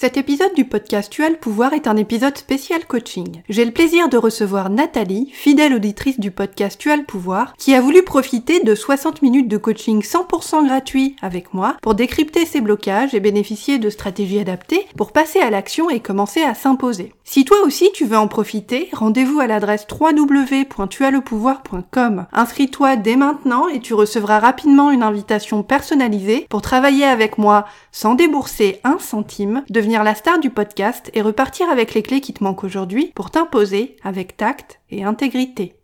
Cet épisode du podcast Tu as le pouvoir est un épisode spécial coaching. J'ai le plaisir de recevoir Nathalie, fidèle auditrice du podcast Tu as le pouvoir, qui a voulu profiter de 60 minutes de coaching 100% gratuit avec moi pour décrypter ses blocages et bénéficier de stratégies adaptées pour passer à l'action et commencer à s'imposer. Si toi aussi tu veux en profiter, rendez-vous à l'adresse www.tuaslepouvoir.com. Inscris-toi dès maintenant et tu recevras rapidement une invitation personnalisée pour travailler avec moi sans débourser un centime, la star du podcast et repartir avec les clés qui te manquent aujourd'hui pour t'imposer avec tact et intégrité.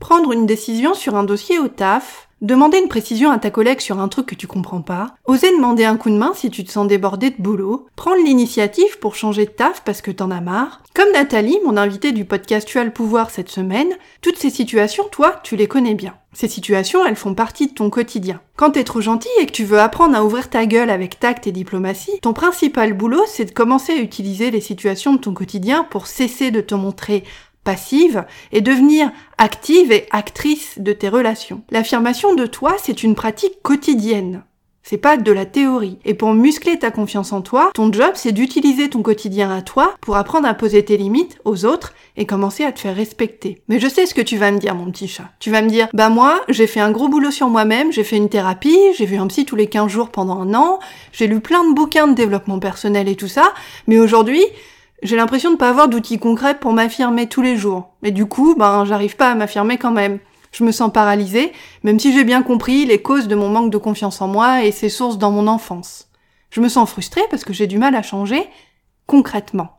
Prendre une décision sur un dossier au taf, Demander une précision à ta collègue sur un truc que tu comprends pas, oser demander un coup de main si tu te sens débordé de boulot, prendre l'initiative pour changer de taf parce que t'en as marre. Comme Nathalie, mon invitée du podcast Tu as le pouvoir cette semaine, toutes ces situations, toi, tu les connais bien. Ces situations, elles font partie de ton quotidien. Quand t'es trop gentil et que tu veux apprendre à ouvrir ta gueule avec tact et diplomatie, ton principal boulot, c'est de commencer à utiliser les situations de ton quotidien pour cesser de te montrer passive et devenir active et actrice de tes relations. L'affirmation de toi, c'est une pratique quotidienne. C'est pas de la théorie. Et pour muscler ta confiance en toi, ton job, c'est d'utiliser ton quotidien à toi pour apprendre à poser tes limites aux autres et commencer à te faire respecter. Mais je sais ce que tu vas me dire, mon petit chat. Tu vas me dire, bah moi, j'ai fait un gros boulot sur moi-même, j'ai fait une thérapie, j'ai vu un psy tous les 15 jours pendant un an, j'ai lu plein de bouquins de développement personnel et tout ça, mais aujourd'hui, j'ai l'impression de pas avoir d'outils concrets pour m'affirmer tous les jours. Et du coup, ben, j'arrive pas à m'affirmer quand même. Je me sens paralysée, même si j'ai bien compris les causes de mon manque de confiance en moi et ses sources dans mon enfance. Je me sens frustrée parce que j'ai du mal à changer concrètement.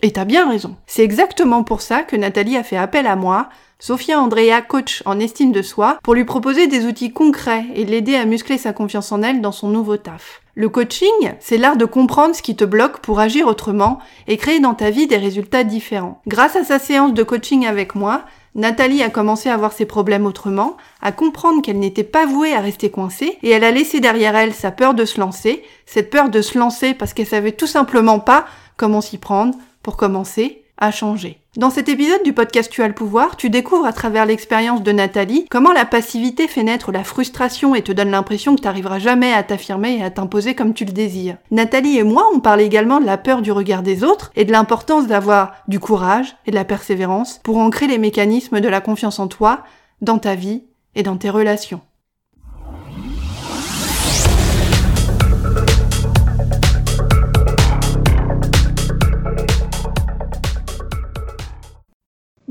Et t'as bien raison. C'est exactement pour ça que Nathalie a fait appel à moi, Sophia Andrea, coach en estime de soi, pour lui proposer des outils concrets et l'aider à muscler sa confiance en elle dans son nouveau taf. Le coaching, c'est l'art de comprendre ce qui te bloque pour agir autrement et créer dans ta vie des résultats différents. Grâce à sa séance de coaching avec moi, Nathalie a commencé à voir ses problèmes autrement, à comprendre qu'elle n'était pas vouée à rester coincée, et elle a laissé derrière elle sa peur de se lancer, cette peur de se lancer parce qu'elle savait tout simplement pas comment s'y prendre pour commencer à changer. Dans cet épisode du podcast Tu as le pouvoir, tu découvres à travers l'expérience de Nathalie comment la passivité fait naître la frustration et te donne l'impression que tu n'arriveras jamais à t'affirmer et à t'imposer comme tu le désires. Nathalie et moi, on parle également de la peur du regard des autres et de l'importance d'avoir du courage et de la persévérance pour ancrer les mécanismes de la confiance en toi, dans ta vie et dans tes relations.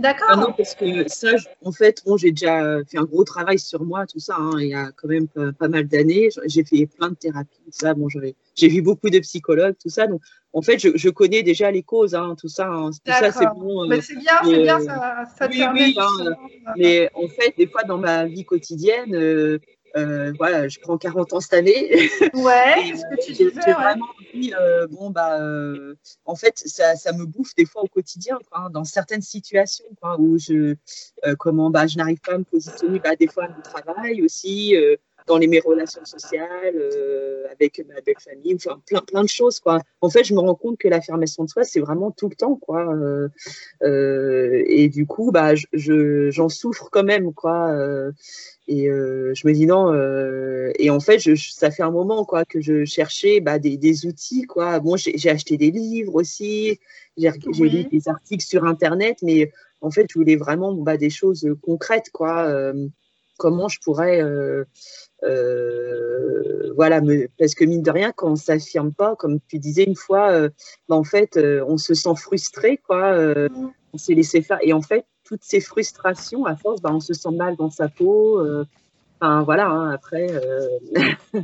D'accord. Ah non, parce que ça, en fait, bon, j'ai déjà fait un gros travail sur moi, tout ça. Hein, il y a quand même pas, mal d'années. J'ai fait plein de thérapies, tout ça. Bon, j'ai vu beaucoup de psychologues, tout ça. Donc, en fait, je, je connais déjà les causes, hein, tout ça. Hein, tout ça, c'est bon. Mais c'est bien, c'est bien, ça, ça oui, oui, hein, Mais en fait, des fois, dans ma vie quotidienne, euh, euh, voilà, je prends 40 ans cette année. Ouais, ce que tu disais. J'ai vraiment dit, euh, bon, bah, euh, en fait, ça, ça, me bouffe des fois au quotidien, quoi, hein, dans certaines situations, quoi, où je, comment, bah, je n'arrive pas à me positionner, bah, des fois à mon travail aussi, dans les, mes relations sociales, avec ma belle famille, enfin, plein, plein de choses, quoi. En fait, je me rends compte que l'affirmation de soi, c'est vraiment tout le temps, quoi. et du coup, bah, j'en je, souffre quand même, quoi. Et euh, je me dis non. Euh, et en fait, je, ça fait un moment quoi que je cherchais bah, des, des, outils quoi. Bon, j'ai acheté des livres aussi. J'ai lu des articles sur internet, mais en fait, je voulais vraiment bah, des choses concrètes quoi. Euh, comment je pourrais voilà, me, parce que mine de rien, quand on s'affirme pas, comme tu disais une fois, bah, en fait, on se sent frustré, quoi. On s'est laissé faire. Et en fait, toutes ces frustrations, à force, bah, on se sent mal dans sa peau. Euh, enfin, voilà, hein, après. Euh,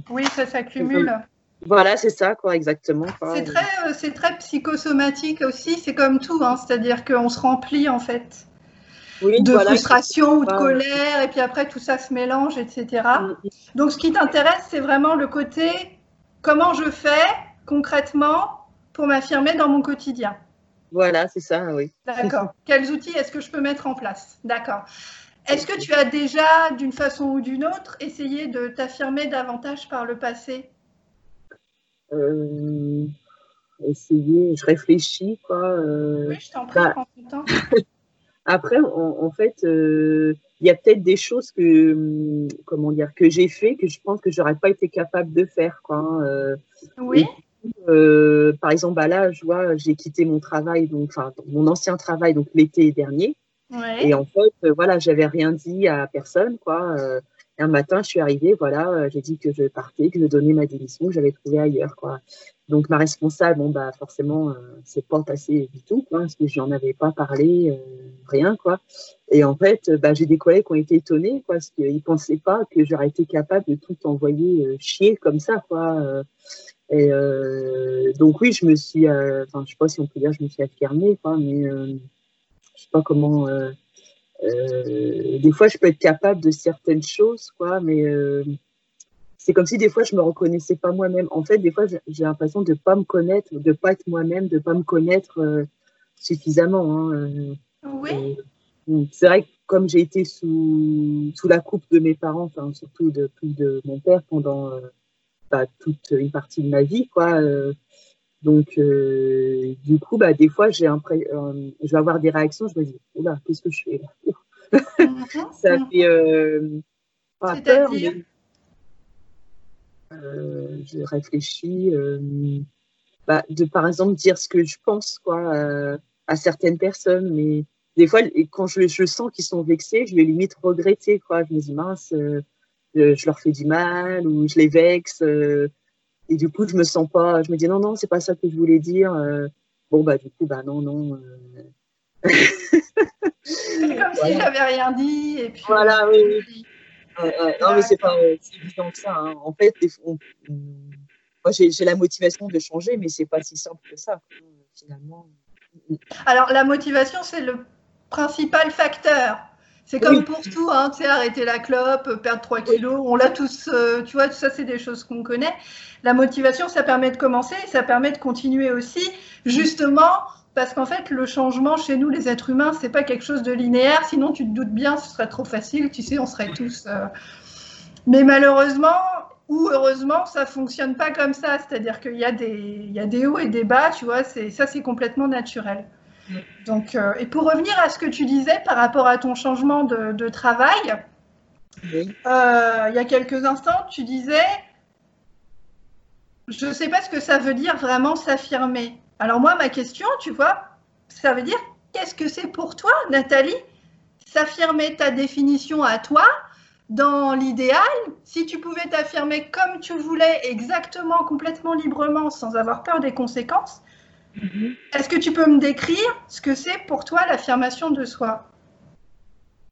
oui, ça s'accumule. Voilà, c'est ça, quoi, exactement. C'est très, euh, très psychosomatique aussi, c'est comme tout, hein, c'est-à-dire qu'on se remplit en fait de frustration ou de colère, et puis après tout ça se mélange, etc. Mm, mm. Donc ce qui t'intéresse, c'est vraiment le côté comment je fais concrètement pour m'affirmer dans mon quotidien. Voilà, c'est ça, oui. D'accord. Quels outils est-ce que je peux mettre en place? D'accord. Est-ce que tu as déjà, d'une façon ou d'une autre, essayé de t'affirmer davantage par le passé? Euh, Essayer, je réfléchis, quoi. Euh, oui, je t'en prie, bah, prends ton temps. Après, en, fait, il y a peut-être des choses que, hum, comment dire, que j'ai fait que je pense que j'aurais pas été capable de faire, quoi. Hein, oui. par exemple, bah là, je vois, j'ai quitté mon travail, donc, enfin, mon ancien travail, donc l'été dernier. Et en fait, voilà, j'avais rien dit à personne, quoi un matin, je suis arrivée, voilà, euh, j'ai dit que je partais, que je donnais ma démission, que j'avais trouvé ailleurs, quoi. Donc ma responsable, bon bah forcément, euh, c'est pas passé du tout, quoi, parce que je n'en avais pas parlé, euh, rien, quoi. Et en fait, bah, j'ai des collègues qui ont été étonnés, quoi, parce qu'ils pensaient pas que j'aurais été capable de tout envoyer chier comme ça, quoi. et donc oui, je me suis, enfin, je sais pas si on peut dire, je me suis affirmée, quoi, mais je sais pas comment euh, des fois, je peux être capable de certaines choses, quoi, mais euh, c'est comme si des fois, je me reconnaissais pas moi-même. En fait, des fois, j'ai l'impression de pas me connaître, de pas être moi-même, de pas me connaître euh, suffisamment. Hein, oui. c'est vrai que comme j'ai été sous, sous la coupe de mes parents, enfin, surtout de, de mon père pendant bah, toute une partie de ma vie, quoi. Donc, du coup, bah, des fois, j'ai je vais avoir des réactions, je me dis, oula, qu'est-ce que je fais là? Ça fait euh, pas peur, mais euh, je réfléchis. Euh, bah, de par exemple dire ce que je pense quoi, à certaines personnes, mais des fois, quand je, je sens qu'ils sont vexés, je vais limite regretter. Quoi. Je me dis, mince, je leur fais du mal ou je les vexe. Et du coup, je me sens pas. Je me dis, non, non, c'est pas ça que je voulais dire. bon, bah, du coup, bah, non, non. C'est comme si j'avais rien dit. Et puis, voilà, oui, oui. non, mais c'est pas si évident que ça. Hein. En fait, moi, j'ai la motivation de changer, mais c'est pas si simple que ça, finalement. Alors, la motivation, c'est le principal facteur. C'est comme pour tout, hein, tu sais, arrêter la clope, perdre 3 kilos, on l'a tous, euh, tu vois, tout ça, c'est des choses qu'on connaît. La motivation, ça permet de commencer, ça permet de continuer aussi, justement, parce qu'en fait, le changement chez nous, les êtres humains, c'est pas quelque chose de linéaire. Sinon, tu te doutes bien, ce serait trop facile. Tu sais, on serait tous. Euh, mais malheureusement ou heureusement, ça fonctionne pas comme ça. C'est-à-dire qu'il y a des, il y a des hauts et des bas. Tu vois, c'est ça, c'est complètement naturel. Donc, euh, et pour revenir à ce que tu disais par rapport à ton changement de, travail, euh, il y a quelques instants, tu disais, je ne sais pas ce que ça veut dire vraiment s'affirmer. Alors moi, ma question, tu vois, ça veut dire, qu'est-ce que c'est pour toi, Nathalie, s'affirmer ta définition à toi dans l'idéal, si tu pouvais t'affirmer comme tu voulais, exactement, complètement librement, sans avoir peur des conséquences, mm-hmm. est-ce que tu peux me décrire ce que c'est pour toi l'affirmation de soi?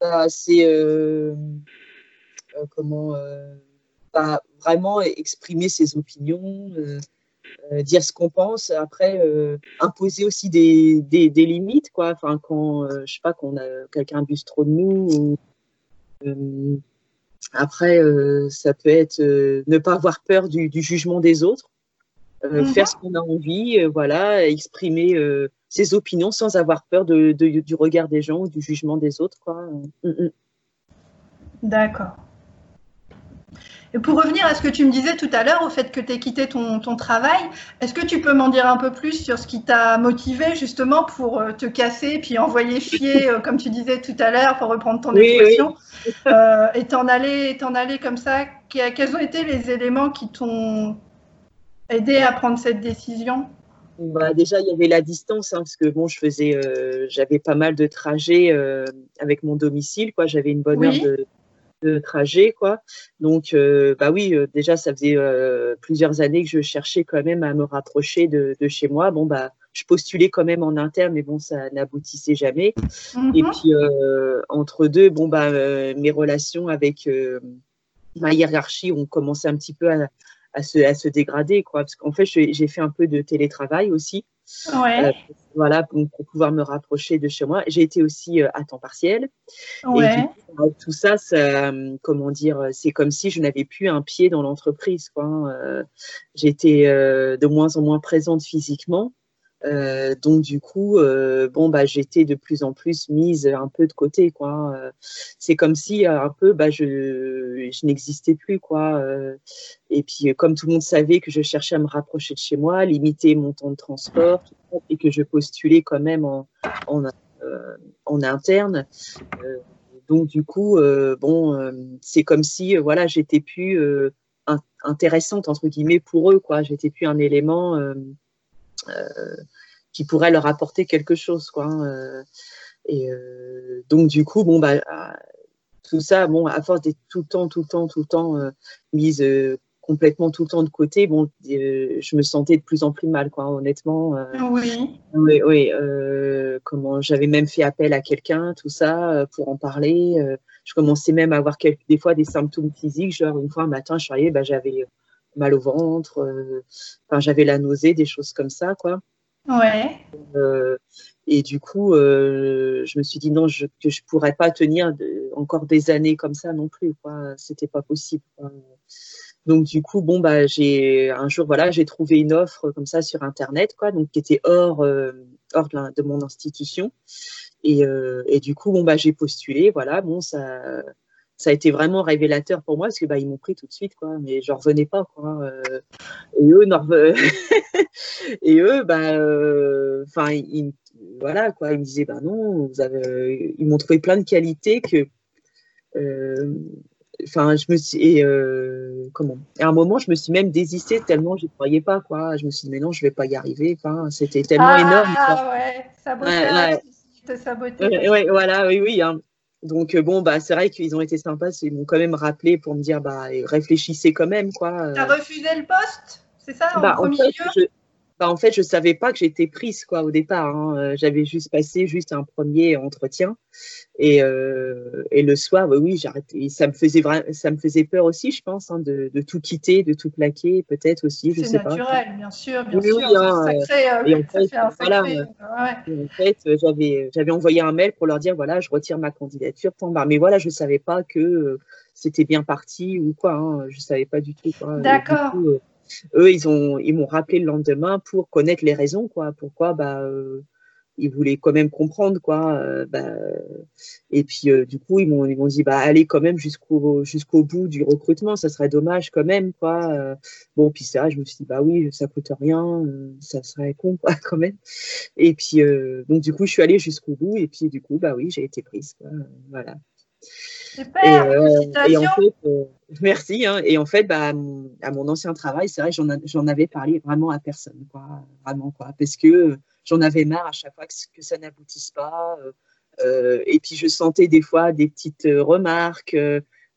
Bah, C'est euh, euh, comment euh, bah, vraiment exprimer ses opinions, euh, dire ce qu'on pense, après euh, imposer aussi des, limites, quoi. Quand euh, je sais pas, qu'on a quelqu'un abuse trop de nous. après, ça peut être ne pas avoir peur du, jugement des autres, mhm. faire ce qu'on a envie, voilà, exprimer ses opinions sans avoir peur de, du regard des gens ou du jugement des autres, quoi. Mm, mm. D'accord. Et pour revenir à ce que tu me disais tout à l'heure, au fait que tu aies quitté ton, travail, est-ce que tu peux m'en dire un peu plus sur ce qui t'a motivé justement pour euh, te casser puis envoyer chier, euh, comme tu disais tout à l'heure, pour reprendre ton expression, euh, et t'en aller, t'en aller comme ça? Quels ont été les éléments qui t'ont aidé à prendre cette décision? Bah, déjà, il y avait la distance, hein, parce que bon, je faisais, j'avais pas mal de trajets avec mon domicile, quoi. J'avais une bonne heure de, de trajet, quoi. Donc, euh, bah oui, euh, déjà, ça faisait euh, plusieurs années que je cherchais quand même à me rapprocher de, chez moi. Bon, bah, je postulais quand même en interne, mais bon, ça n'aboutissait jamais. Et mhm. puis, entre deux, bon, bah, mes relations avec ma hiérarchie ont commencé un petit peu à, se, à se dégrader, quoi. Parce qu'en fait, j'ai fait un peu de télétravail aussi. Ouais. voilà, pour, pouvoir me rapprocher de chez moi. J'ai été aussi à temps partiel. Ouais. Euh, tout ça, ça euh, comment dire, euh, c'est comme si je n'avais plus un pied dans l'entreprise. J'étais de moins en moins présente physiquement. Donc du coup, bon bah j'étais de plus en plus mise un peu de côté quoi. c'est comme si un peu bah je, je n'existais plus quoi. et puis comme tout le monde savait que je cherchais à me rapprocher de chez moi, limiter mon temps de transport et que je postulais quand même en, en en interne. donc du coup, bon, c'est comme si voilà, j'étais plus intéressante entre guillemets pour eux, quoi. J'étais plus un élément qui pourrait leur apporter quelque chose, quoi. Hein, et donc du coup, bon bah tout ça, bon, à force d'être tout le temps, tout le temps, tout le temps mise complètement tout le temps de côté, bon, euh, je me sentais de plus en plus mal, quoi, honnêtement. Euh, oui. Oui, oui. Euh, comment, j'avais même fait appel à quelqu'un, tout ça, pour en parler. je commençais même à avoir quelques, des fois des symptômes physiques, genre une fois un matin, je suis bah, j'avais mal au ventre, enfin, j'avais la nausée, des choses comme ça, quoi. Ouais. et du coup, je me suis dit non, je, que je pourrais pas tenir de, encore des années comme ça non plus, quoi. C'était pas possible. Quoi. Donc du coup, bon bah j'ai un jour voilà, j'ai trouvé une offre comme ça sur internet quoi, donc qui était hors euh, hors de, mon institution et, euh, et du coup bon bah j'ai postulé voilà bon ça ça a été vraiment révélateur pour moi parce que bah ils m'ont pris tout de suite quoi mais je revenais pas quoi euh, et eux et eux bah enfin ils voilà quoi ils me disaient bah non vous avez ils m'ont trouvé plein de qualités que enfin, je me suis, euh, comment? À un moment, je me suis même désistée tellement je ne croyais pas, quoi. Je me suis dit, mais non, je vais pas y arriver. Enfin, c'était tellement ah, énorme. Ah ouais, ça ouais, ouais. voilà, oui, oui. Hein. Donc euh, bon, bah c'est vrai qu'ils ont été sympas, ils m'ont quand même rappelé pour me dire, bah réfléchissez quand même, quoi. T'as refusé le poste, c'est ça en bah, premier lieu? Bah, en fait, je savais pas que j'étais prise quoi au départ. Hein. Euh, j'avais juste passé juste un premier entretien et, euh, et le soir, bah, oui, j'arrêtais. Ça me faisait ça me faisait peur aussi, je pense, hein, de, de, tout quitter, de tout plaquer, peut-être aussi. C'est naturel, bien sûr, bien sûr. Hein, euh, et en fait, voilà, en fait, j'avais j'avais envoyé un mail pour leur dire voilà, je retire ma candidature. Mais voilà, je savais pas que c'était bien parti ou quoi. Je savais pas du tout. D'accord eux, ils ont, ils m'ont rappelé le lendemain pour connaître les raisons, quoi. Pourquoi, bah, euh, ils voulaient quand même comprendre, quoi. Euh, bah, et puis, euh, du coup, ils m'ont, dit, bah, allez quand même jusqu'au, bout du recrutement. Ça serait dommage quand même, quoi. bon, puis ça, je me suis dit, bah oui, ça coûte rien, ça serait con, quoi, quand même. Et puis, donc, du coup, je suis allée jusqu'au bout. Et puis, du coup, bah oui, j'ai été prise. Voilà. Super, et, en fait, Merci. Hein. Et en fait, bah, à mon ancien travail, c'est vrai, j'en avais parlé vraiment à personne, quoi, vraiment, quoi, parce que j'en avais marre à chaque fois que, ça n'aboutisse pas. Euh, euh, et puis, je sentais des fois des petites euh, remarques.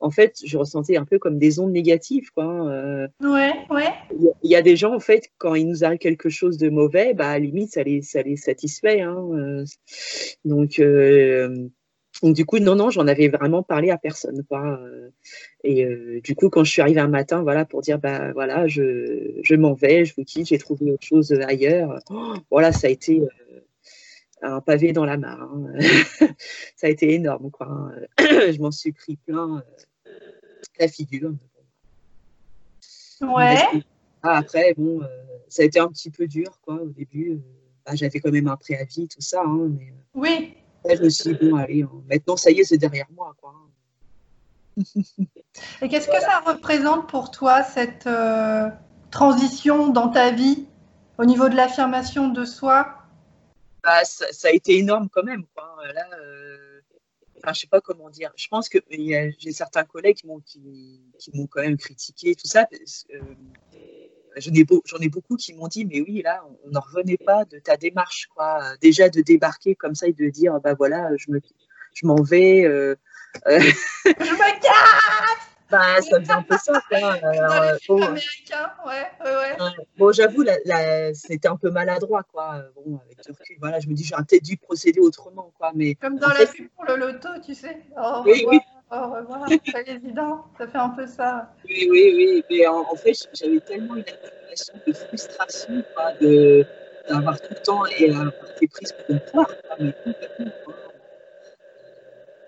en fait, je ressentais un peu comme des ondes négatives, quoi. ouais, ouais. Il y, a des gens, en fait, quand il nous arrive quelque chose de mauvais, bah, à la limite, ça les, ça les satisfait. Hein. donc, donc du coup, non, non, j'en avais vraiment parlé à personne. Quoi. Et euh, du coup, quand je suis arrivée un matin, voilà, pour dire, bah voilà, je, je m'en vais, je vous quitte, j'ai trouvé autre chose ailleurs. voilà, ça a été euh, un pavé dans la mare. Hein. ça a été énorme, quoi. Hein. je m'en suis pris plein euh, la figure. Ouais. après, bon, ça a été un petit peu dur, quoi, au début. Bah, j'avais quand même un préavis, tout ça. Hein, mais, oui je me suis dit, bon, allez, maintenant, ça y est, c'est derrière moi. Quoi. Et qu'est-ce que ça représente pour toi, cette euh, transition dans ta vie au niveau de l'affirmation de soi? Bah, ça, a été énorme quand même. Quoi. Là, euh, enfin, je sais pas comment dire. Je pense que j'ai certains collègues qui m'ont qui, qui quand même critiqué tout ça. Euh, j'en ai, ai, beaucoup qui m'ont dit, mais oui, là, on n'en revenait pas de ta démarche, quoi. Déjà de débarquer comme ça et de dire, bah voilà, je me, je m'en vais. Euh, euh je me casse. Bah, ça faisait un peu ça, quoi. Euh, bon, américain, ouais, ouais, ouais. Bon, j'avoue, c'était un peu maladroit, quoi. Bon, avec le recul, voilà, je me dis, j'aurais peut-être dû procéder autrement, quoi. Mais Comme dans la pub pour le loto, tu sais. Oh, oui, oui. Au revoir, c'est évident, ça fait un peu ça. Oui, oui, oui, mais en, fait, j'avais tellement une accumulation de frustration de, d'avoir tout le temps et avoir été prise pour une poire, mais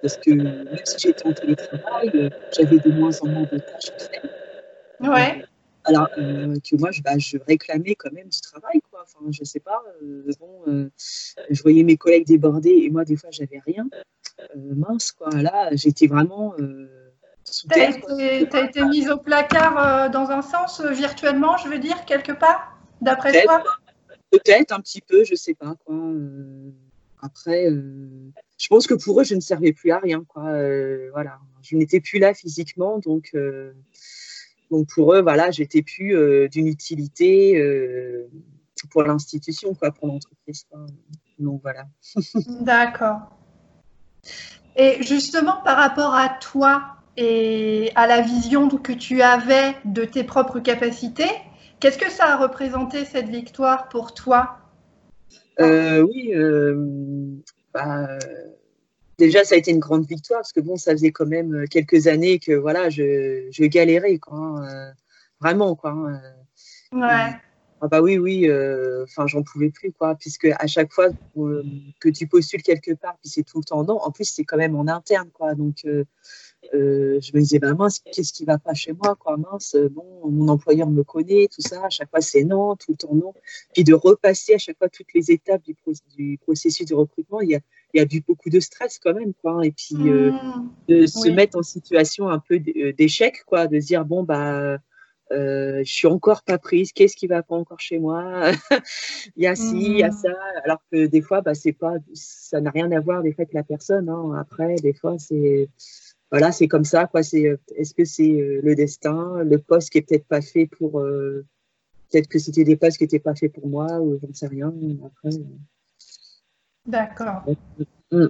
Parce que même si j'étais en télétravail, j'avais de moins en moins de tâches à faire. Ouais. Alors euh, que moi, je, bah, je, réclamais quand même du travail, quoi. Enfin, je sais pas. Euh, bon, euh, je voyais mes collègues débordés et moi, des fois, j'avais rien. Euh, mince, quoi. Là, j'étais vraiment euh, sous Tu as été mise au placard euh, dans un sens, virtuellement, je veux dire, quelque part, d'après toi? Peut-être un petit peu, je sais pas, quoi. après, je pense que pour eux, je ne servais plus à rien. Quoi. voilà, je n'étais plus là physiquement, donc, donc pour eux, voilà, j'étais plus d'une utilité pour l'institution, quoi, pour l'entreprise. Donc voilà. D'accord. Et justement, par rapport à toi et à la vision que tu avais de tes propres capacités, qu'est-ce que ça a représenté cette victoire pour toi? Euh, Oui, euh, bah, déjà ça a été une grande victoire parce que bon, ça faisait quand même quelques années que voilà, je, je galérais, quoi, hein, euh, vraiment, quoi. Hein, ouais. Ah bah oui, oui, euh, enfin j'en pouvais plus quoi, puisque à chaque fois euh, que tu postules quelque part, puis c'est tout le temps non. En plus c'est quand même en interne quoi, donc euh, je me disais bah mince, qu'est-ce qui va pas chez moi quoi, mince, bon mon employeur me connaît, tout ça, à chaque fois c'est non, tout le temps non, puis de repasser à chaque fois toutes les étapes du, du processus de recrutement, il y a il y a du, beaucoup de stress quand même, quoi. Et puis mmh. de se mettre en situation un peu d'échec, quoi, de se dire bon bah euh, je suis encore pas prise, qu'est-ce qui va pas encore chez moi? Il y a ci, il y a mmh. ça. Alors que des fois, bah, c'est pas, ça n'a rien à voir des fois avec la personne. Hein. Après, des fois, c'est voilà, c'est comme ça. Quoi. C'est, est-ce que c'est euh, le destin, le poste qui est peut-être pas fait pour, euh, peut-être que c'était des postes qui n'étaient pas faits pour moi ou j'en sais rien. Après. D'accord. Mmh.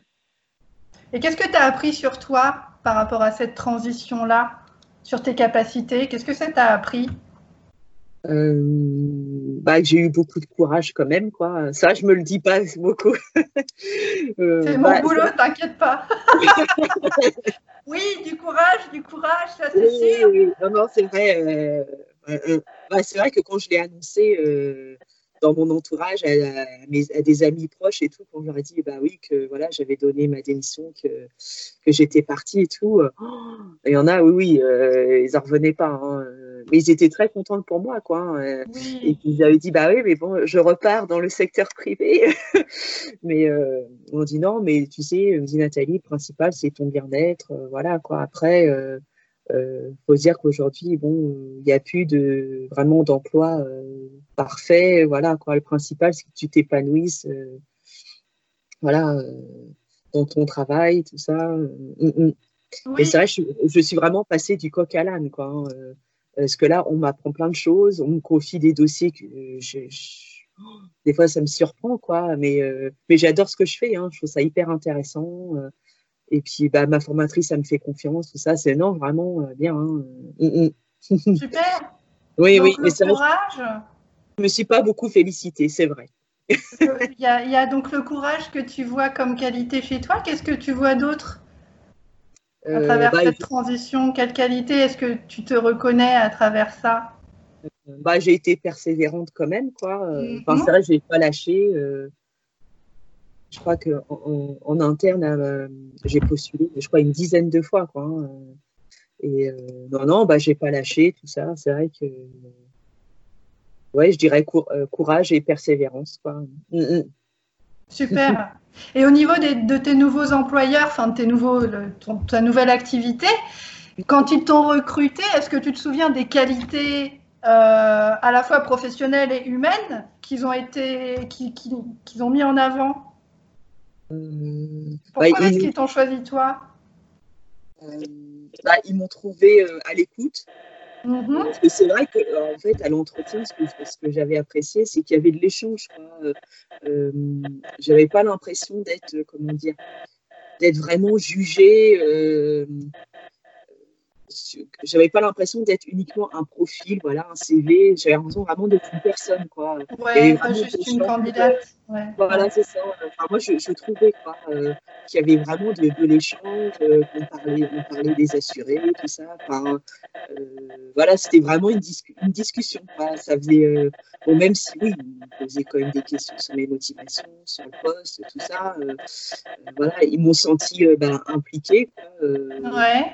Et qu'est-ce que tu as appris sur toi par rapport à cette transition-là? Sur tes capacités? Qu'est-ce que ça t'a appris? Euh, bah, j'ai eu beaucoup de courage quand même, quoi. Ça, je me le dis pas beaucoup. euh, c'est mon bah, boulot, t'inquiète pas. oui, du courage, du courage, ça c'est sûr. Oui, non, non, c'est vrai. Euh, bah, c'est vrai que quand je l'ai annoncé, dans mon entourage, à, mes, des amis proches et tout, quand je leur ai dit bah oui que voilà j'avais donné ma démission, que, que j'étais partie et tout, euh, il y en a oui oui euh, ils en revenaient pas, hein, mais ils étaient très contents pour moi quoi. Hein, et puis ils avaient dit bah oui mais bon je repars dans le secteur privé, mais euh, on dit non mais tu sais me dit Nathalie le principal c'est ton bien-être, voilà quoi. Après euh, faut dire qu'aujourd'hui, bon, il n'y a plus de vraiment d'emploi euh, parfait. Voilà, quoi. Le principal, c'est que tu t'épanouisses, euh, voilà, euh, dans ton travail, tout ça. Mm, mm. Et c'est vrai, je, je, suis vraiment passée du coq à l'âne, quoi. Hein, parce que là, on m'apprend plein de choses, on me confie des dossiers que je, des fois, ça me surprend, quoi. Mais, mais j'adore ce que je fais. Hein, je trouve ça hyper intéressant. Et puis, bah, ma formatrice, ça me fait confiance, tout ça. C'est non, vraiment euh, bien. Hein. Mm, mm. Super. oui, oui. Le courage. je me suis pas beaucoup félicitée, c'est vrai. il, y a, il y, a, donc le courage que tu vois comme qualité chez toi. Qu'est-ce que tu vois d'autre à euh, travers bah, cette transition? Quelle qualité est-ce que tu te reconnais à travers ça? Euh, bah, J'ai été persévérante quand même. Quoi. Enfin, mhm. c'est vrai, je n'ai pas lâché je crois qu'en en, interne, euh, j'ai postulé, je crois, une dizaine de fois. Quoi, hein. Et euh, non, non, bah, j'ai pas lâché tout ça. C'est vrai que, ouais, je dirais euh, courage et persévérance. Quoi. Mm, mm. Super. Et au niveau de tes nouveaux employeurs, enfin de tes nouveaux, ta nouvelle activité, quand ils t'ont recruté, est-ce que tu te souviens des qualités à la fois professionnelles et humaines qu'ils ont été, qu'ils ont mis en avant? Pourquoi bah, est-ce qu'ils t'ont choisi toi euh, bah, Ils m'ont trouvé euh, à l'écoute. Mm-hmm. C'est vrai que en fait, à l'entretien, ce que, ce que j'avais apprécié, c'est qu'il y avait de l'échange. Euh, j'avais pas l'impression d'être, comment dire, d'être vraiment jugée j'avais pas l'impression d'être uniquement un profil, voilà, un CV. J'avais l'impression vraiment d'être une personne, quoi. Ouais, pas juste une candidate. Ouais. Voilà, c'est ça. Enfin, moi, je, je trouvais euh, qu'il y avait vraiment de, de l'échange, euh, qu'on parlait, on parlait des assurés, tout ça. Enfin, euh, voilà, c'était vraiment une, une discussion. Quoi. Ça faisait, bon, même si oui, on posait quand même des questions sur mes motivations, sur le poste, tout ça. Voilà, ils m'ont senti ben, impliquée. Quoi, ouais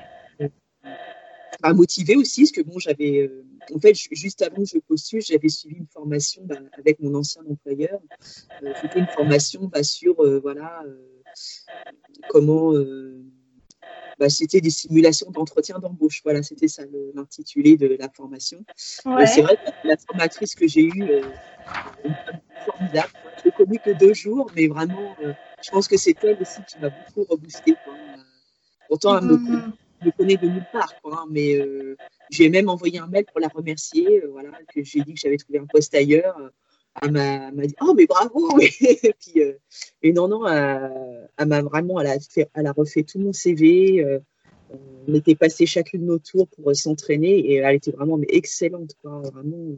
à motiver aussi, parce que bon, j'avais, euh, en fait, juste avant que je postule, j'avais suivi une formation bah, avec mon ancien employeur. Euh, C'était une formation bah, sur, euh, voilà, comment, bah, c'était des simulations d'entretien d'embauche. Voilà, c'était ça l'intitulé de la formation. C'est vrai que la formatrice que j'ai eue, formidable. Je l'ai connue que deux jours, mais vraiment je pense que c'est elle aussi qui m'a beaucoup reboosté. Pourtant, elle me, me, connaît de nulle part, quoi, hein, mais euh, j'ai même envoyé un mail pour la remercier, euh, voilà, que j'ai dit que j'avais trouvé un poste ailleurs. Elle m'a dit Oh, mais bravo Et euh, non, non, elle, m'a vraiment, elle a, refait tout mon CV. on était passé chacune de nos tours pour s'entraîner et elle était vraiment excellente, vraiment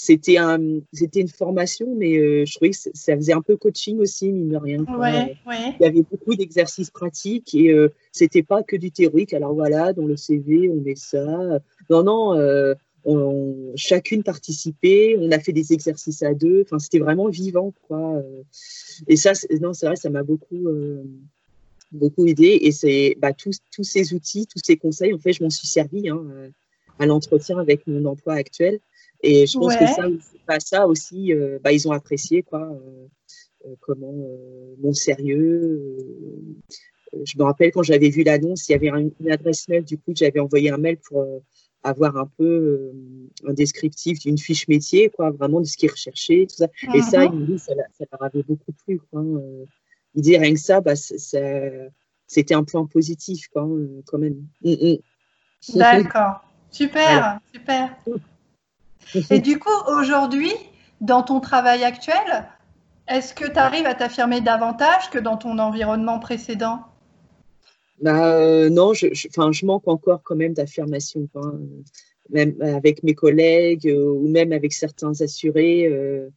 c'était un, c'était une formation, mais euh, je trouvais que ça faisait un peu coaching aussi, mine de rien. Ouais, Il y avait beaucoup d'exercices pratiques et euh, c'était pas que du théorique. Alors voilà, dans le CV, on met ça. Non, non, euh, on, chacune participait. On a fait des exercices à deux. Enfin, c'était vraiment vivant, quoi. Et ça, non, c'est vrai, ça m'a beaucoup beaucoup aidé. Et c'est bah, tous, tous ces outils, tous ces conseils, en fait, je m'en suis servi hein, à l'entretien avec mon emploi actuel. Et je pense que ça, bah, ça aussi, euh, bah, ils ont apprécié quoi, euh, euh, comment mon sérieux. je me rappelle quand j'avais vu l'annonce, il y avait une adresse mail, du coup, j'avais envoyé un mail pour avoir un peu un descriptif d'une fiche métier, quoi, vraiment de ce qu'ils recherchaient, tout ça. Et ça, mhm. il ça, ça, leur avait beaucoup plu. Quoi. il dit rien que ça, bah, c'était un point positif, quoi, quand même. Mm, mm. D'accord. Super, super. Et du coup, aujourd'hui, dans ton travail actuel, est-ce que tu arrives à t'affirmer davantage que dans ton environnement précédent? Bah, euh, Non, je, je, manque encore quand même d'affirmation, même avec mes collègues euh, ou même avec certains assurés. Euh,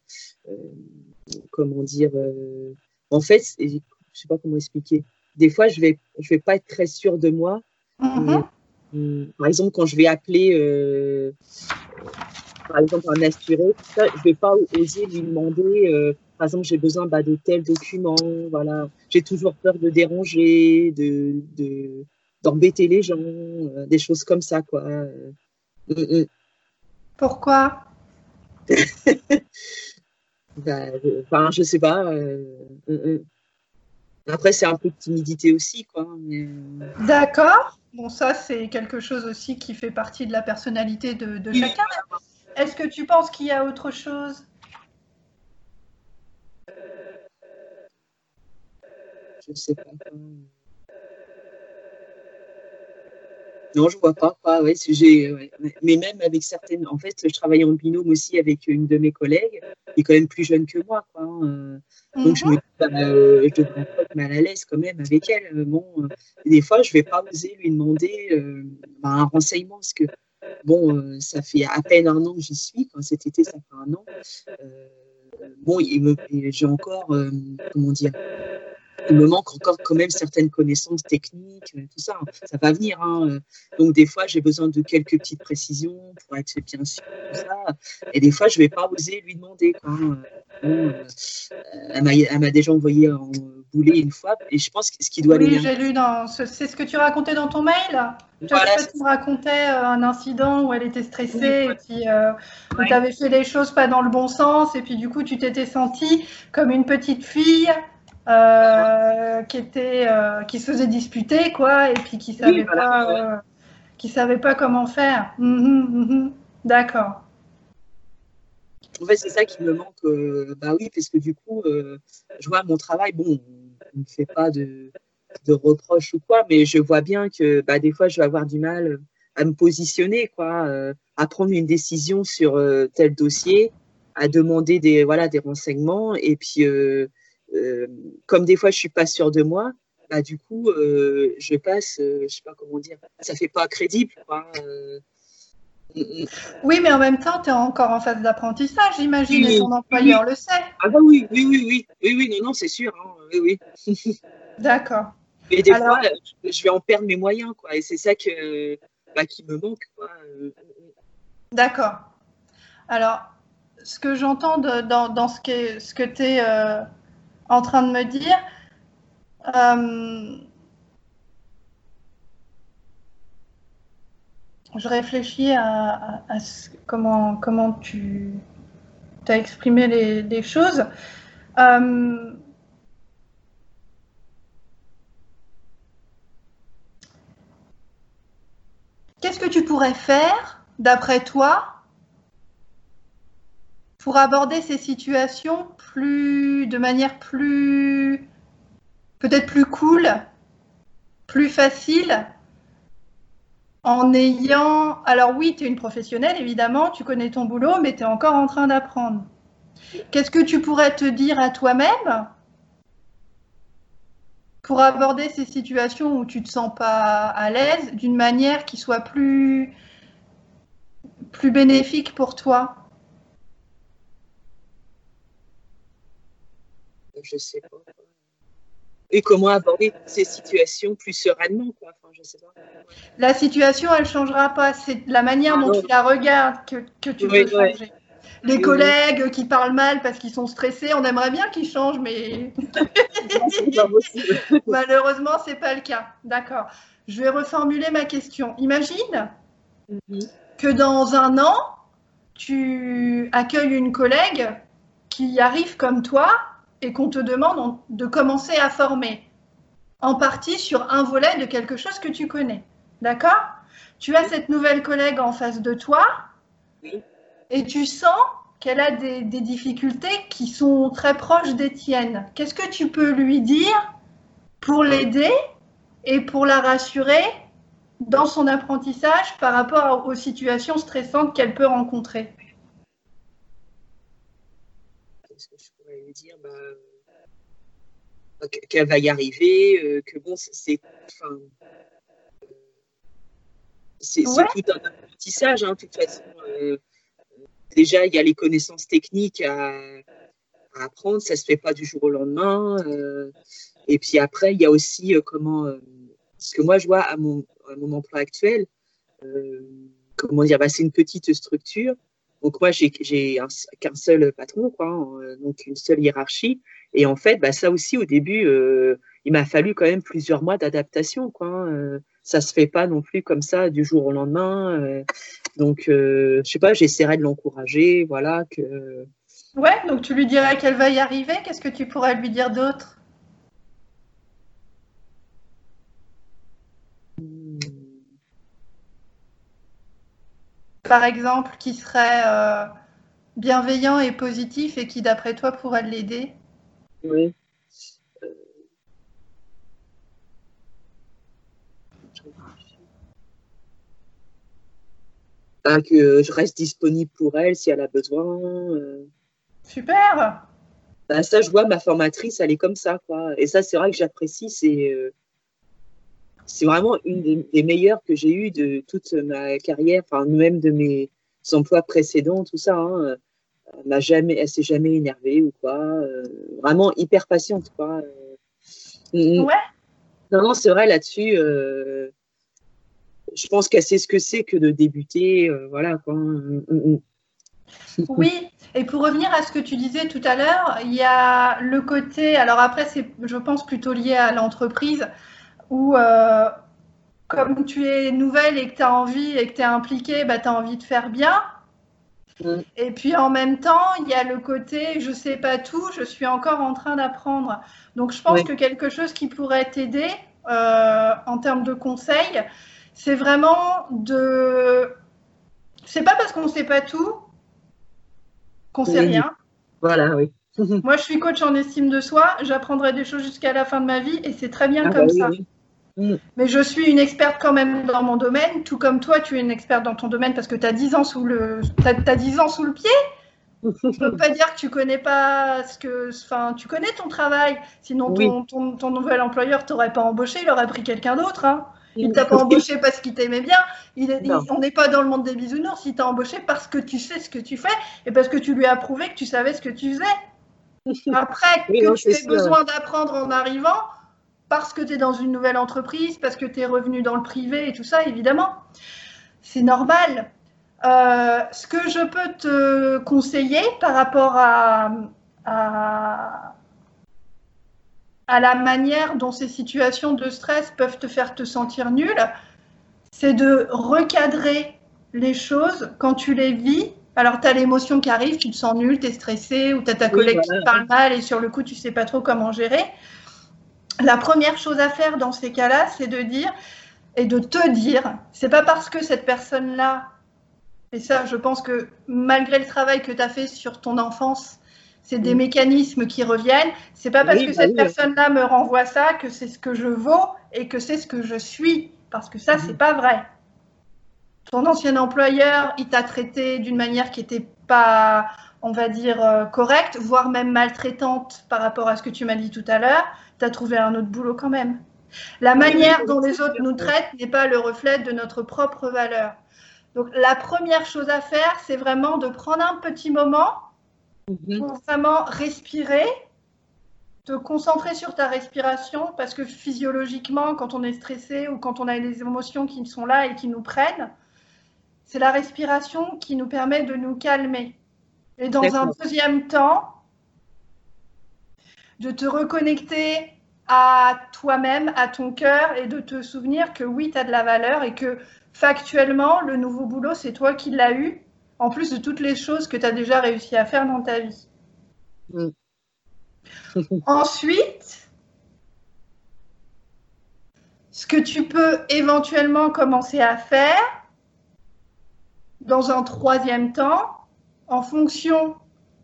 comment dire En fait, je ne sais pas comment expliquer. Des fois, je ne vais, je vais pas être très sûre de moi. Mm-hmm. par exemple, quand je vais appeler par exemple, un assuré, je ne vais pas oser lui demander, euh, par exemple, j'ai besoin bah, de tel document, voilà. J'ai toujours peur de déranger, de, d'embêter les gens, euh, des choses comme ça, quoi. Euh. Pourquoi? Bah, Enfin, je sais pas. Après, c'est un peu de timidité aussi, quoi. D'accord. Bon, ça, c'est quelque chose aussi qui fait partie de la personnalité de, de chacun. Est-ce que tu penses qu'il y a autre chose? Je sais pas. Non, je vois pas. pas ouais, Mais même avec certaines. En fait, je travaille en binôme aussi avec une de mes collègues, qui est quand même plus jeune que moi. Hein. Donc, je me dis, bah, euh, pas mal à l'aise quand même avec elle. Bon, euh, des fois, je ne vais pas oser lui demander euh, bah, un renseignement parce que Bon, euh, ça fait à peine un an que j'y suis. Cet été, ça fait un an. Euh, bon, j'ai encore, euh, comment dire, il me manque encore quand même certaines connaissances techniques, tout ça. Ça va venir. Hein. Donc, des fois, j'ai besoin de quelques petites précisions pour être bien sûr, tout ça. Et des fois, je ne vais pas oser lui demander. Quoi. elle m'a déjà envoyé en bouler une fois. Et je pense que ce qui doit Oui, j'ai lu dans. C'est ce que tu racontais dans ton mail Tu me racontais euh, un incident où elle était stressée et puis euh, tu avais fait les choses pas dans le bon sens et puis du coup tu t'étais sentie comme une petite fille euh, qui était qui se faisait disputer quoi et puis qui savait pas qui savait pas comment faire. Mhm, mhm. D'accord. En fait, c'est ça qui me manque. bah oui, parce que du coup, je vois mon travail, bon, ne fait pas de, reproches ou quoi, mais je vois bien que bah, des fois, je vais avoir du mal à me positionner, quoi, euh, à prendre une décision sur euh, tel dossier, à demander des, voilà, des renseignements. Et puis, euh, comme des fois, je suis pas sûre de moi, bah, du coup, je passe, je sais pas comment dire, ça fait pas crédible. Quoi, oui, mais en même temps, tu es encore en phase d'apprentissage, j'imagine, et ton employeur le sait. Ah bah oui, oui, oui, oui, oui, oui, non, non, c'est sûr, hein, oui, oui. D'accord. Mais des fois, je vais en perdre mes moyens, quoi, et c'est ça que, bah, qui me manque, quoi. D'accord. Alors, ce que j'entends dans, dans, ce que, ce que tu es euh, en train de me dire, euh, je réfléchis à, comment, tu as exprimé les, choses. Euh, qu'est-ce que tu pourrais faire, d'après toi, pour aborder ces situations plus, de manière plus peut-être plus cool, plus facile, en ayant... Alors oui, tu es une professionnelle, évidemment, tu connais ton boulot, mais tu es encore en train d'apprendre. Qu'est-ce que tu pourrais te dire à toi-même pour aborder ces situations où tu ne te sens pas à l'aise d'une manière qui soit plus, plus bénéfique pour toi? Je sais pas. Et comment aborder ces situations plus sereinement quoi. je sais pas. La situation, elle ne changera pas. C'est la manière dont tu la regardes que, que tu veux changer les collègues qui parlent mal parce qu'ils sont stressés, on aimerait bien qu'ils changent, mais malheureusement, c'est pas le cas. D'accord. Je vais reformuler ma question. Imagine mhm. que dans un an, tu accueilles une collègue qui arrive comme toi et qu'on te demande de commencer à former, en partie sur un volet de quelque chose que tu connais. D'accord? Tu as cette nouvelle collègue en face de toi et tu sens qu'elle a des, difficultés qui sont très proches des tiennes. Qu'est-ce que tu peux lui dire pour l'aider et pour la rassurer dans son apprentissage par rapport aux situations stressantes qu'elle peut rencontrer? Dire bah, Qu'elle va y arriver, euh, que bon, c'est c'est tout un apprentissage, hein, de toute façon. Euh, déjà, il y a les connaissances techniques à, apprendre, ça se fait pas du jour au lendemain. Euh, et puis après, il y a aussi euh, comment, euh, ce que moi je vois à mon, mon emploi actuel, comment dire, bah, c'est une petite structure. Donc moi, j'ai qu'un seul patron, quoi, hein, donc une seule hiérarchie. Et en fait, bah, ça aussi, au début, il m'a fallu quand même plusieurs mois d'adaptation, quoi. Hein, ça se fait pas non plus comme ça du jour au lendemain. Euh, donc, euh, je sais pas, j'essaierai de l'encourager, voilà. Que... Ouais, donc tu lui dirais qu'elle va y arriver. Qu'est-ce que tu pourrais lui dire d'autre? Par exemple, qui serait euh, bienveillant et positif et qui, d'après toi, pourrait l'aider? Oui. que je reste disponible pour elle si elle a besoin. Euh. Super. Bah, ça, je vois ma formatrice, elle est comme ça, quoi. Et ça, c'est vrai que j'apprécie. C'est euh, c'est vraiment une des, meilleures que j'ai eues de toute ma carrière, enfin même de mes emplois précédents, tout ça. Hein. Elle m'a jamais, elle s'est jamais énervée ou quoi. Euh, vraiment hyper patiente, quoi. Mm, mm. ouais. Non, non, c'est vrai là-dessus je pense qu'elle sait ce que c'est que de débuter. Euh, voilà quoi. Mm. Oui, et pour revenir à ce que tu disais tout à l'heure, il y a le côté, alors après c'est je pense plutôt lié à l'entreprise, où euh, comme tu es nouvelle et que tu as envie et que tu es impliquée, bah, tu as envie de faire bien. Et puis en même temps, il y a le côté je sais pas tout, je suis encore en train d'apprendre. Donc je pense que quelque chose qui pourrait t'aider euh, en termes de conseils, c'est vraiment de. C'est pas parce qu'on ne sait pas tout qu'on ne sait rien. Voilà, oui. Moi, je suis coach en estime de soi. J'apprendrai des choses jusqu'à la fin de ma vie et c'est très bien ah comme bah ça. Mm. Mais je suis une experte quand même dans mon domaine, tout comme toi, tu es une experte dans ton domaine parce que tu as 10 ans sous le, as, 10 ans sous le pied. Je ne peux pas dire que tu connais pas ce que. Enfin, tu connais ton travail. Sinon, ton, ton, nouvel employeur t'aurait pas embauché, il aurait pris quelqu'un d'autre. Hein. Il t'a pas embauché parce qu'il t'aimait bien. on n'est pas dans le monde des bisounours. Il t'a embauché parce que tu sais ce que tu fais et parce que tu lui as prouvé que tu savais ce que tu faisais. Après, que tu aies besoin d'apprendre en arrivant, parce que tu es dans une nouvelle entreprise, parce que tu es revenu dans le privé et tout ça, évidemment, c'est normal. Euh, ce que je peux te conseiller par rapport à, à à la manière dont ces situations de stress peuvent te faire te sentir nul, c'est de recadrer les choses quand tu les vis. Alors, tu as l'émotion qui arrive, tu te sens nul, tu es stressé, ou tu as ta collègue qui te parle mal et sur le coup, tu sais pas trop comment gérer. La première chose à faire dans ces cas-là, c'est de dire et de te dire, c'est pas parce que cette personne-là, et ça, je pense que malgré le travail que tu as fait sur ton enfance, c'est des mécanismes qui reviennent. C'est pas parce que bah cette personne-là me renvoie ça que c'est ce que je vaux et que c'est ce que je suis, parce que ça, c'est pas vrai. Ton ancien employeur, il t'a traité d'une manière qui n'était pas, on va dire, euh, correcte, voire même maltraitante par rapport à ce que tu m'as dit tout à l'heure. Tu as trouvé un autre boulot quand même. La manière dont les autres nous traitent n'est pas le reflet de notre propre valeur. Donc la première chose à faire, c'est vraiment de prendre un petit moment mhm. pour vraiment respirer, te concentrer sur ta respiration, parce que physiologiquement, quand on est stressé ou quand on a des émotions qui sont là et qui nous prennent, c'est la respiration qui nous permet de nous calmer. Et dans un deuxième temps, de te reconnecter à toi-même, à ton cœur et de te souvenir que oui, tu as de la valeur et que factuellement, le nouveau boulot, c'est toi qui l'as eu, en plus de toutes les choses que tu as déjà réussi à faire dans ta vie. Mm. Ensuite, ce que tu peux éventuellement commencer à faire, dans un troisième temps, en fonction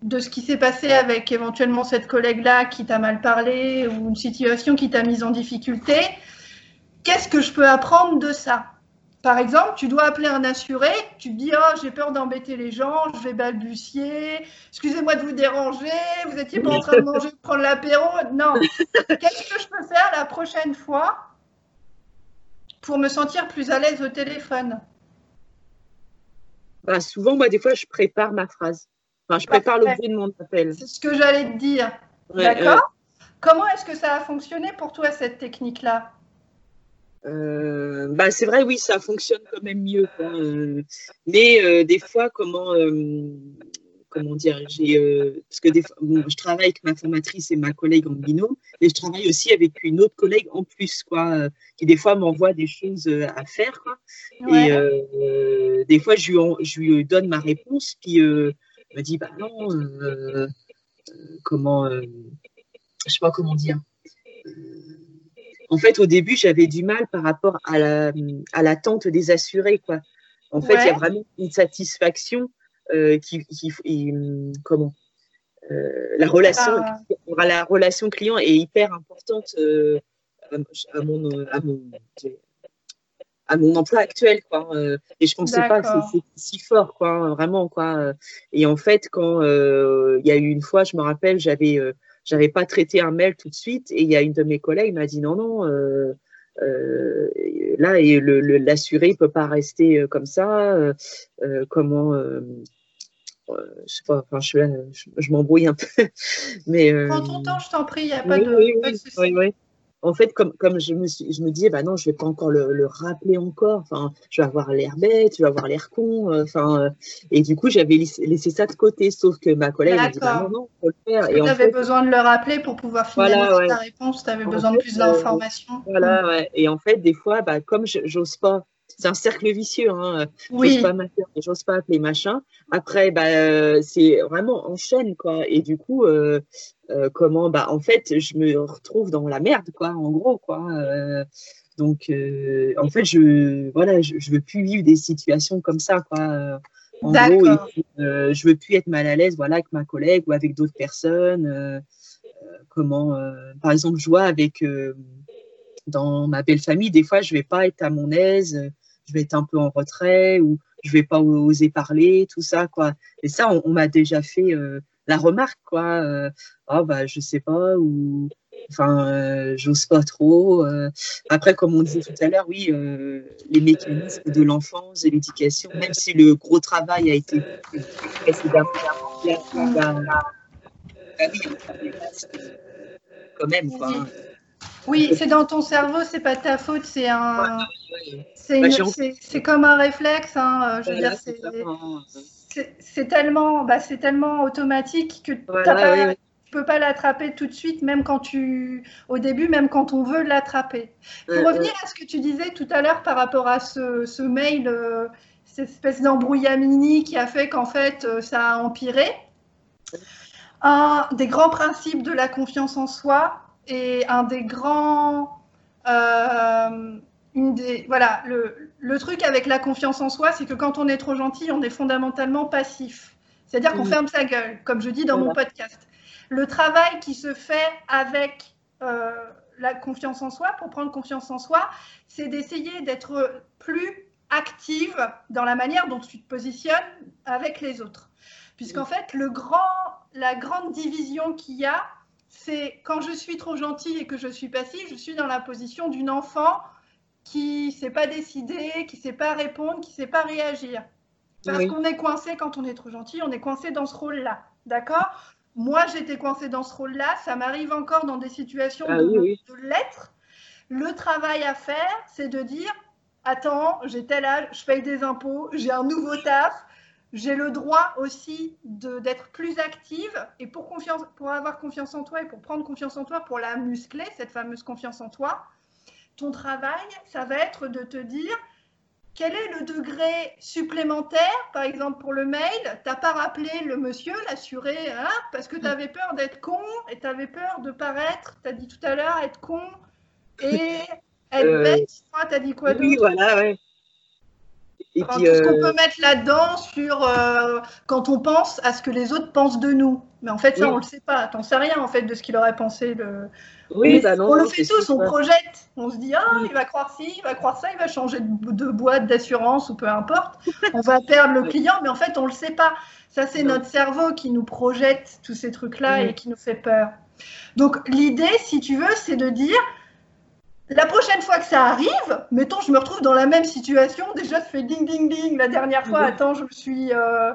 de ce qui s'est passé avec éventuellement cette collègue-là qui t'a mal parlé ou une situation qui t'a mise en difficulté, qu'est-ce que je peux apprendre de ça? Par exemple, tu dois appeler un assuré, tu te dis Oh, j'ai peur d'embêter les gens, je vais balbutier, excusez-moi de vous déranger, vous n'étiez pas en train de manger, de prendre l'apéro. Non. Qu'est-ce que je peux faire la prochaine fois pour me sentir plus à l'aise au téléphone? Bah, Souvent, moi, des fois, je prépare ma phrase je prépare l'objet de mon appel. C'est ce que j'allais te dire. D'accord Comment est-ce que ça a fonctionné pour toi, cette technique-là euh, bah, c'est vrai, oui, ça fonctionne quand même mieux. Euh, mais euh, des fois, comment, comment dire, j'ai, parce que des fois, je travaille avec ma formatrice et ma collègue en binôme, mais je travaille aussi avec une autre collègue en plus, quoi, qui des fois m'envoie des choses à faire. Et des fois, je lui, je lui, donne ma réponse, puis me dit bah non, euh, euh, comment, euh, je sais pas comment dire. En fait, au début, j'avais du mal par rapport à la à l'attente des assurés, quoi. En fait, il y a vraiment une satisfaction qui, qui comment la relation ah. la relation client est hyper importante à, mon, à mon à mon emploi actuel quoi euh, et je pensais pas que c'était si fort quoi hein, vraiment quoi et en fait quand euh, il y a eu une fois je me rappelle j'avais euh, j'avais pas traité un mail tout de suite et il y a une de mes collègues m'a dit non non là et le l'assuré peut pas rester comme ça comment je sais pas, enfin, je, je, m'embrouille un peu. Mais, Prends ton temps, je t'en prie, il n'y a pas de, oui, oui, oui, en fait, comme, comme je, me suis, je me disais, bah non, je vais pas encore le, rappeler encore. Enfin, je vais avoir l'air bête, je vais avoir l'air con. Euh, enfin, euh, et du coup, j'avais laissé, ça de côté. Sauf que ma collègue m'a dit, bah non, non, faut le faire. tu avais besoin de le rappeler pour pouvoir finaliser ta réponse. Tu avais besoin de plus d'informations. voilà, ouais. Et en fait, des fois, bah, comme j'ose pas c'est un cercle vicieux. Hein. Oui. J'ose pas j'ose pas appeler machin. Après, bah, euh, c'est vraiment en chaîne, quoi. Et du coup, euh, euh, comment, bah, en fait, je me retrouve dans la merde, quoi, en gros, quoi. donc, en fait, je, voilà, je, veux plus vivre des situations comme ça, quoi. en gros, je veux plus être mal à l'aise, voilà, avec ma collègue ou avec d'autres personnes. comment, par exemple, je vois avec dans ma belle famille, des fois, je vais pas être à mon aise je vais être un peu en retrait ou je vais pas oser parler, tout ça, quoi. Et ça, on, m'a déjà fait euh, la remarque, quoi. Euh, oh, bah, je sais pas, ou enfin, euh, j'ose pas trop. Après, comme on disait tout à l'heure, oui, les mécanismes de l'enfance, de l'éducation, même si le gros travail a été précédemment bah, quand même, quoi. Oui, c'est dans ton cerveau, c'est pas ta faute, c'est un, bah, c'est comme un réflexe. Hein, je veux dire, c'est tellement, bah, c'est tellement automatique que tu ne peux pas l'attraper tout de suite, même quand tu, au début, même quand on veut l'attraper. Pour revenir à ce que tu disais tout à l'heure par rapport à ce, ce mail, euh, cette espèce d'embrouillamini qui a fait qu'en fait euh, ça a empiré. Un des grands principes de la confiance en soi et un des grands euh, voilà, le, truc avec la confiance en soi, c'est que quand on est trop gentil, on est fondamentalement passif. C'est-à-dire qu'on ferme sa gueule, comme je dis dans mon podcast. Le travail qui se fait avec euh, la confiance en soi, pour prendre confiance en soi, c'est d'essayer d'être plus active dans la manière dont tu te positionnes avec les autres. Puisqu'en fait, le grand, la grande division qu'il y a, c'est quand je suis trop gentille et que je suis passive, je suis dans la position d'une enfant qui ne sait pas décider, qui ne sait pas répondre, qui ne sait pas réagir. Parce qu'on est coincé quand on est trop gentil, on est coincé dans ce rôle-là. D'accord? Moi, j'étais coincée dans ce rôle-là. Ça m'arrive encore dans des situations ah de, de l'être. Le travail à faire, c'est de dire Attends, j'ai tel âge, je paye des impôts, j'ai un nouveau taf, j'ai le droit aussi d'être plus active et pour, confiance, pour avoir confiance en toi et pour prendre confiance en toi, pour la muscler, cette fameuse confiance en toi, ton travail, ça va être de te dire quel est le degré supplémentaire, par exemple pour le mail, tu n'as pas rappelé le monsieur, l'assuré, hein, parce que tu avais peur d'être con et tu avais peur de paraître, tu as dit tout à l'heure, être con et être euh, bête, tu as dit quoi d'autre? Oui, voilà, ouais. Et tout ce qu'on euh, peut mettre là-dedans sur euh, quand on pense à ce que les autres pensent de nous. Mais en fait, ça, on ne le sait pas. T'en sais rien, en fait, de ce qu'il aurait pensé. Le... Oui, bah non, on le fait tous, on projette. On se dit, ah, il va croire ci, il va croire ça, il va changer de, boîte d'assurance ou peu importe. on va perdre le client, mais en fait, on ne le sait pas. Ça, c'est notre cerveau qui nous projette tous ces trucs-là et qui nous fait peur. Donc, l'idée, si tu veux, c'est de dire, la prochaine fois que ça arrive, mettons, je me retrouve dans la même situation, déjà, ça fait ding, ding, ding la dernière fois, attends, je me suis. Euh,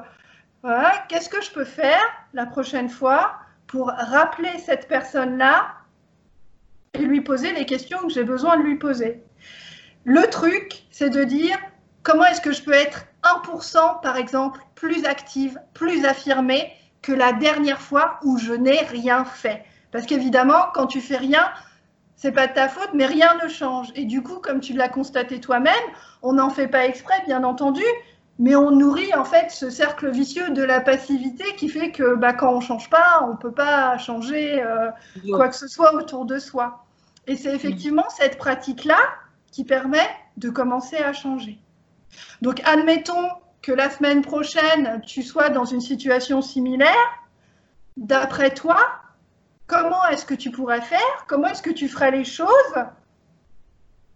voilà, qu'est-ce que je peux faire la prochaine fois pour rappeler cette personne-là et lui poser les questions que j'ai besoin de lui poser? Le truc, c'est de dire comment est-ce que je peux être 1%, par exemple, plus active, plus affirmée que la dernière fois où je n'ai rien fait? Parce qu'évidemment, quand tu fais rien, c'est pas de ta faute, mais rien ne change. Et du coup, comme tu l'as constaté toi-même, on n'en fait pas exprès, bien entendu, mais on nourrit en fait ce cercle vicieux de la passivité qui fait que bah, quand on change pas, on peut pas changer euh, quoi que ce soit autour de soi. Et c'est effectivement cette pratique-là qui permet de commencer à changer. Donc, admettons que la semaine prochaine, tu sois dans une situation similaire. D'après toi, comment est-ce que tu pourrais faire? Comment est-ce que tu ferais les choses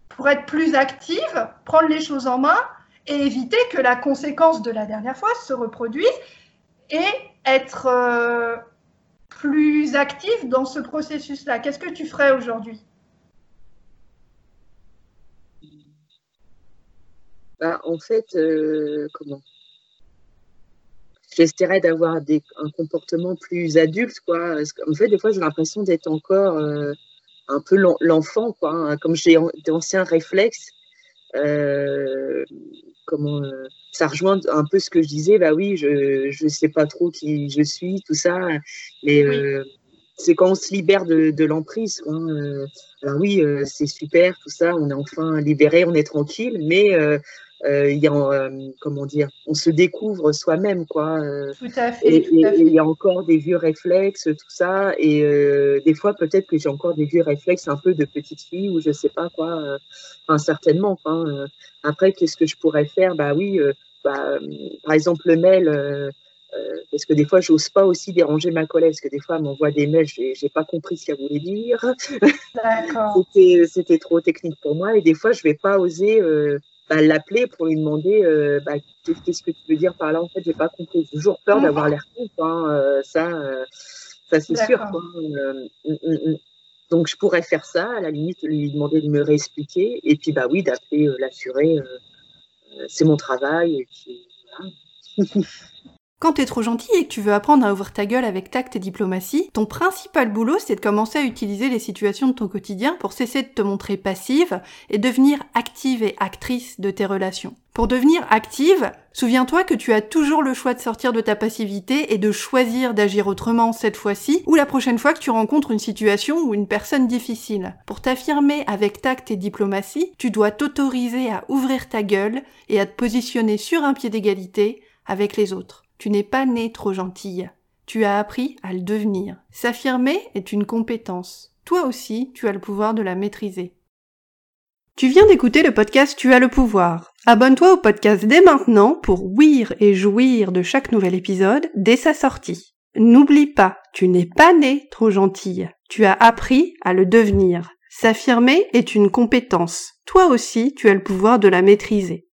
pour être plus active, prendre les choses en main et éviter que la conséquence de la dernière fois se reproduise et être euh, plus active dans ce processus-là? Qu'est-ce que tu ferais aujourd'hui? Bah, En fait, euh, comment? J'essaierais d'avoir un comportement plus adulte, quoi. En fait, des fois, j'ai l'impression d'être encore euh, un peu l'enfant, quoi. Hein. Comme j'ai d'anciens réflexes, euh, comment euh, ça rejoint un peu ce que je disais. Bah oui, je je sais pas trop qui je suis, tout ça, mais c'est quand on se libère de, de l'emprise. Hein. alors oui, c'est super, tout ça, on est enfin libéré, on est tranquille, mais il y a, euh, comment dire, on se découvre soi-même, quoi. Euh, tout à fait. Et il y a encore des vieux réflexes, tout ça. Et des fois, peut-être que j'ai encore des vieux réflexes un peu de petite fille ou je sais pas quoi. Enfin, certainement. Quoi. Après, qu'est-ce que je pourrais faire? Bah oui, bah, par exemple, le mail. parce que des fois, j'ose pas aussi déranger ma collègue, parce que des fois, elle m'envoie des mails, j'ai, j'ai pas compris ce qu'elle voulait dire. D'accord. c'était, c'était trop technique pour moi, et des fois, je vais pas oser bah, l'appeler pour lui demander euh, bah, qu'est-ce que tu veux dire par là. En fait, j'ai pas compris. J'ai toujours peur d'avoir mhm. l'air con, hein, euh, ça, euh, ça c'est sûr. Mm, mm, mm. Donc, je pourrais faire ça, à la limite, lui demander de me réexpliquer. Et puis, bah oui, d'appeler l'assuré, c'est mon travail. Et puis, voilà. Quand t'es trop gentil et que tu veux apprendre à ouvrir ta gueule avec tact et diplomatie, ton principal boulot c'est de commencer à utiliser les situations de ton quotidien pour cesser de te montrer passive et devenir active et actrice de tes relations. Pour devenir active, souviens-toi que tu as toujours le choix de sortir de ta passivité et de choisir d'agir autrement cette fois-ci ou la prochaine fois que tu rencontres une situation ou une personne difficile. Pour t'affirmer avec tact et diplomatie, tu dois t'autoriser à ouvrir ta gueule et à te positionner sur un pied d'égalité avec les autres. Tu n'es pas né trop gentille. Tu as appris à le devenir. S'affirmer est une compétence. Toi aussi, tu as le pouvoir de la maîtriser. Tu viens d'écouter le podcast Tu as le pouvoir. Abonne-toi au podcast dès maintenant pour ouïr et jouir de chaque nouvel épisode dès sa sortie. N'oublie pas, tu n'es pas né trop gentille. Tu as appris à le devenir. S'affirmer est une compétence. Toi aussi, tu as le pouvoir de la maîtriser.